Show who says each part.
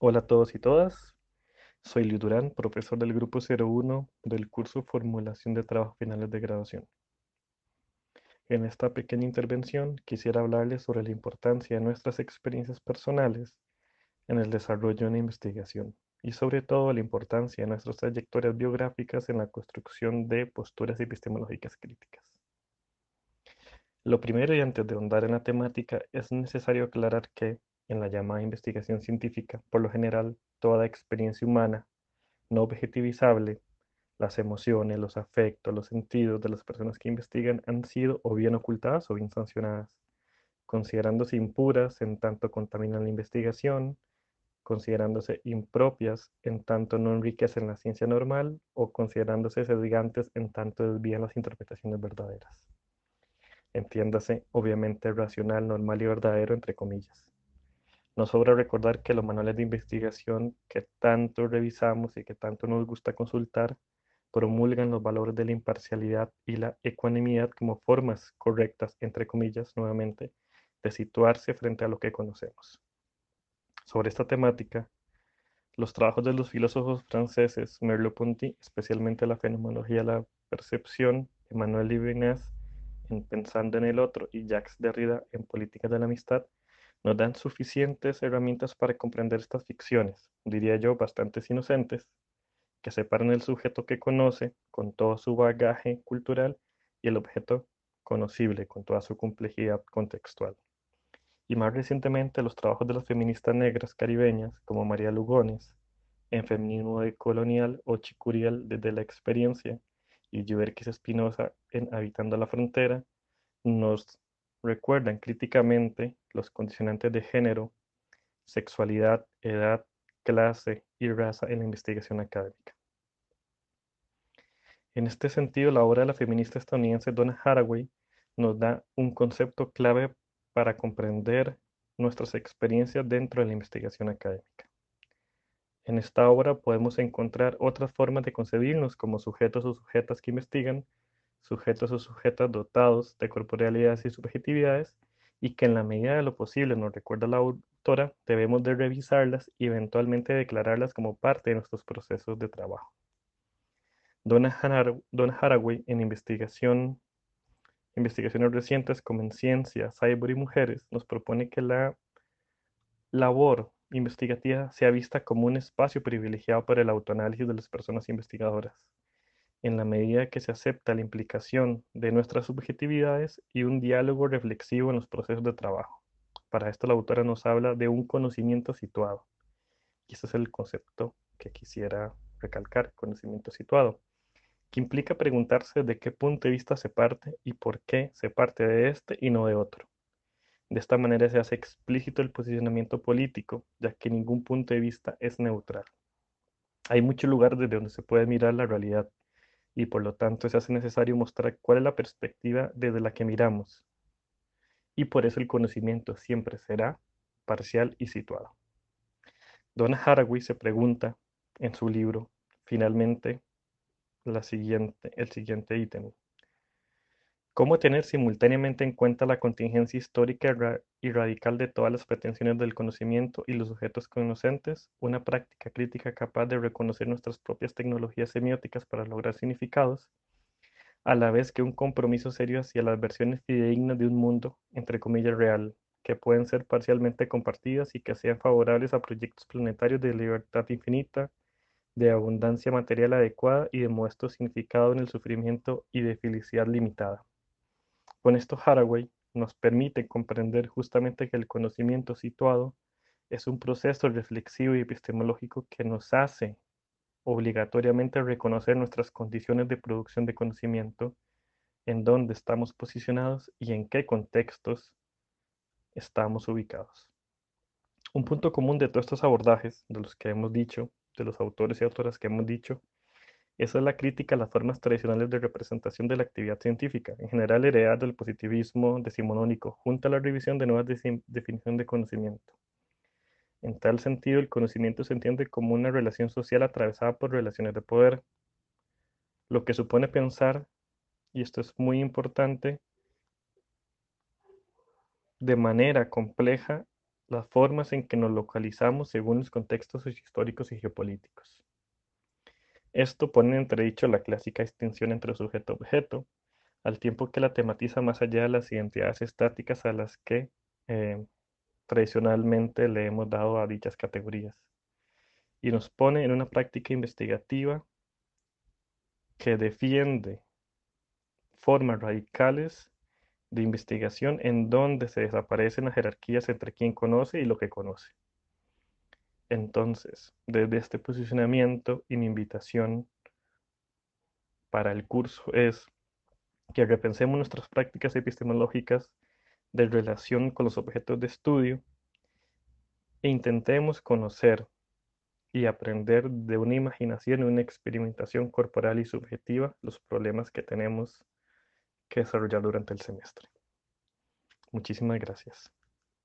Speaker 1: Hola a todos y todas, soy Liu Durán, profesor del grupo 01 del curso Formulación de Trabajos Finales de Graduación. En esta pequeña intervención quisiera hablarles sobre la importancia de nuestras experiencias personales en el desarrollo de una investigación y sobre todo la importancia de nuestras trayectorias biográficas en la construcción de posturas epistemológicas críticas. Lo primero y antes de ahondar en la temática es necesario aclarar que en la llamada investigación científica, por lo general, toda experiencia humana no objetivizable, las emociones, los afectos, los sentidos de las personas que investigan han sido o bien ocultadas o bien sancionadas, considerándose impuras en tanto contaminan la investigación, considerándose impropias en tanto no enriquecen la ciencia normal o considerándose sesgantes en tanto desvían las interpretaciones verdaderas. Entiéndase, obviamente, racional, normal y verdadero, entre comillas. No sobra recordar que los manuales de investigación que tanto revisamos y que tanto nos gusta consultar promulgan los valores de la imparcialidad y la ecuanimidad como formas correctas, entre comillas, nuevamente, de situarse frente a lo que conocemos. Sobre esta temática, los trabajos de los filósofos franceses Merleau-Ponty, especialmente la fenomenología de la percepción, Emmanuel Levinas en Pensando en el Otro y Jacques Derrida en Políticas de la Amistad, nos dan suficientes herramientas para comprender estas ficciones, diría yo, bastante inocentes, que separan el sujeto que conoce con todo su bagaje cultural y el objeto conocible con toda su complejidad contextual. Y más recientemente los trabajos de las feministas negras caribeñas como María Lugones en Feminismo Colonial o Chicurial desde la experiencia y Yuberquis Espinosa en Habitando la Frontera nos recuerdan críticamente los condicionantes de género, sexualidad, edad, clase y raza en la investigación académica. En este sentido, la obra de la feminista estadounidense Donna Haraway nos da un concepto clave para comprender nuestras experiencias dentro de la investigación académica. En esta obra podemos encontrar otras formas de concebirnos como sujetos o sujetas que investigan sujetos o sujetas dotados de corporealidades y subjetividades y que en la medida de lo posible, nos recuerda la autora, debemos de revisarlas y eventualmente declararlas como parte de nuestros procesos de trabajo. Donna, Haraway en investigación, investigaciones recientes como en ciencia, cyber y mujeres nos propone que la labor investigativa sea vista como un espacio privilegiado para el autoanálisis de las personas investigadoras en la medida que se acepta la implicación de nuestras subjetividades y un diálogo reflexivo en los procesos de trabajo. Para esto la autora nos habla de un conocimiento situado. Y ese es el concepto que quisiera recalcar, conocimiento situado, que implica preguntarse de qué punto de vista se parte y por qué se parte de este y no de otro. De esta manera se hace explícito el posicionamiento político, ya que ningún punto de vista es neutral. Hay muchos lugares desde donde se puede mirar la realidad, y por lo tanto se hace necesario mostrar cuál es la perspectiva desde la que miramos. Y por eso el conocimiento siempre será parcial y situado. Donna Haraway se pregunta en su libro, finalmente, el siguiente ítem. ¿Cómo tener simultáneamente en cuenta la contingencia histórica y radical de todas las pretensiones del conocimiento y los sujetos conocentes, una práctica crítica capaz de reconocer nuestras propias tecnologías semióticas para lograr significados, a la vez que un compromiso serio hacia las versiones fidedignas de un mundo, entre comillas, real, que pueden ser parcialmente compartidas y que sean favorables a proyectos planetarios de libertad infinita, de abundancia material adecuada y de modesto significado en el sufrimiento y de felicidad limitada? Con esto Haraway nos permite comprender justamente que el conocimiento situado es un proceso reflexivo y epistemológico que nos hace obligatoriamente reconocer nuestras condiciones de producción de conocimiento, en dónde estamos posicionados y en qué contextos estamos ubicados. Un punto común de todos estos abordajes, de los que hemos dicho, de los autores y autoras que hemos dicho, esa es la crítica a las formas tradicionales de representación de la actividad científica, en general heredada del positivismo decimonónico, junto a la revisión de nuevas definiciones de conocimiento. En tal sentido, el conocimiento se entiende como una relación social atravesada por relaciones de poder, lo que supone pensar, y esto es muy importante, de manera compleja las formas en que nos localizamos según los contextos históricos y geopolíticos. Esto pone en entredicho la clásica distinción entre sujeto-objeto, al tiempo que la tematiza más allá de las identidades estáticas a las que eh, tradicionalmente le hemos dado a dichas categorías, y nos pone en una práctica investigativa que defiende formas radicales de investigación en donde se desaparecen las jerarquías entre quien conoce y lo que conoce. Entonces, desde este posicionamiento y mi invitación para el curso es que repensemos nuestras prácticas epistemológicas de relación con los objetos de estudio e intentemos conocer y aprender de una imaginación y una experimentación corporal y subjetiva los problemas que tenemos que desarrollar durante el semestre. Muchísimas gracias.